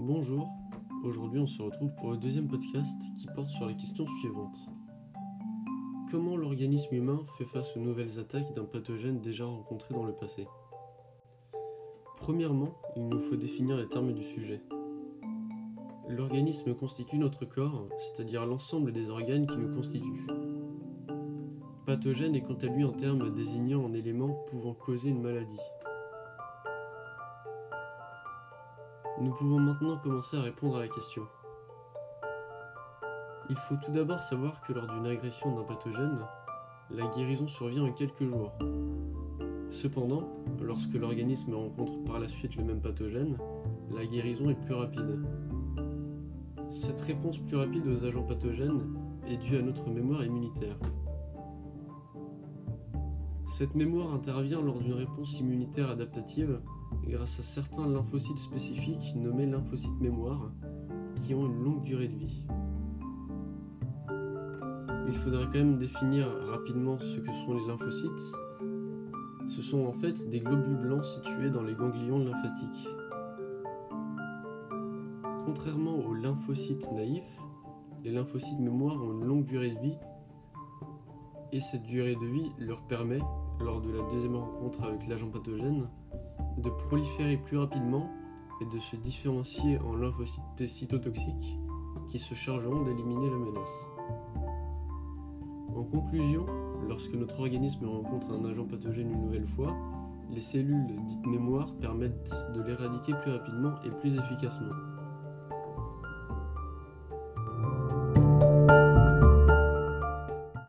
Bonjour, aujourd'hui on se retrouve pour le deuxième podcast qui porte sur la question suivante. Comment l'organisme humain fait face aux nouvelles attaques d'un pathogène déjà rencontré dans le passé? Premièrement, il nous faut définir les termes du sujet. L'organisme constitue notre corps, c'est-à-dire l'ensemble des organes qui nous constituent. Pathogène est quant à lui un terme désignant un élément pouvant causer une maladie. Nous pouvons maintenant commencer à répondre à la question. Il faut tout d'abord savoir que lors d'une agression d'un pathogène, la guérison survient en quelques jours. Cependant, lorsque l'organisme rencontre par la suite le même pathogène, la guérison est plus rapide. Cette réponse plus rapide aux agents pathogènes est due à notre mémoire immunitaire. Cette mémoire intervient lors d'une réponse immunitaire adaptative grâce à certains lymphocytes spécifiques nommés lymphocytes mémoire qui ont une longue durée de vie. Il faudrait quand même définir rapidement ce que sont les lymphocytes. Ce sont en fait des globules blancs situés dans les ganglions lymphatiques. Contrairement aux lymphocytes naïfs, les lymphocytes mémoire ont une longue durée de vie et cette durée de vie leur permet, lors de la deuxième rencontre avec l'agent pathogène, de proliférer plus rapidement et de se différencier en lymphocytes cytotoxiques qui se chargeront d'éliminer la menace. En conclusion, lorsque notre organisme rencontre un agent pathogène une nouvelle fois, les cellules dites mémoire permettent de l'éradiquer plus rapidement et plus efficacement.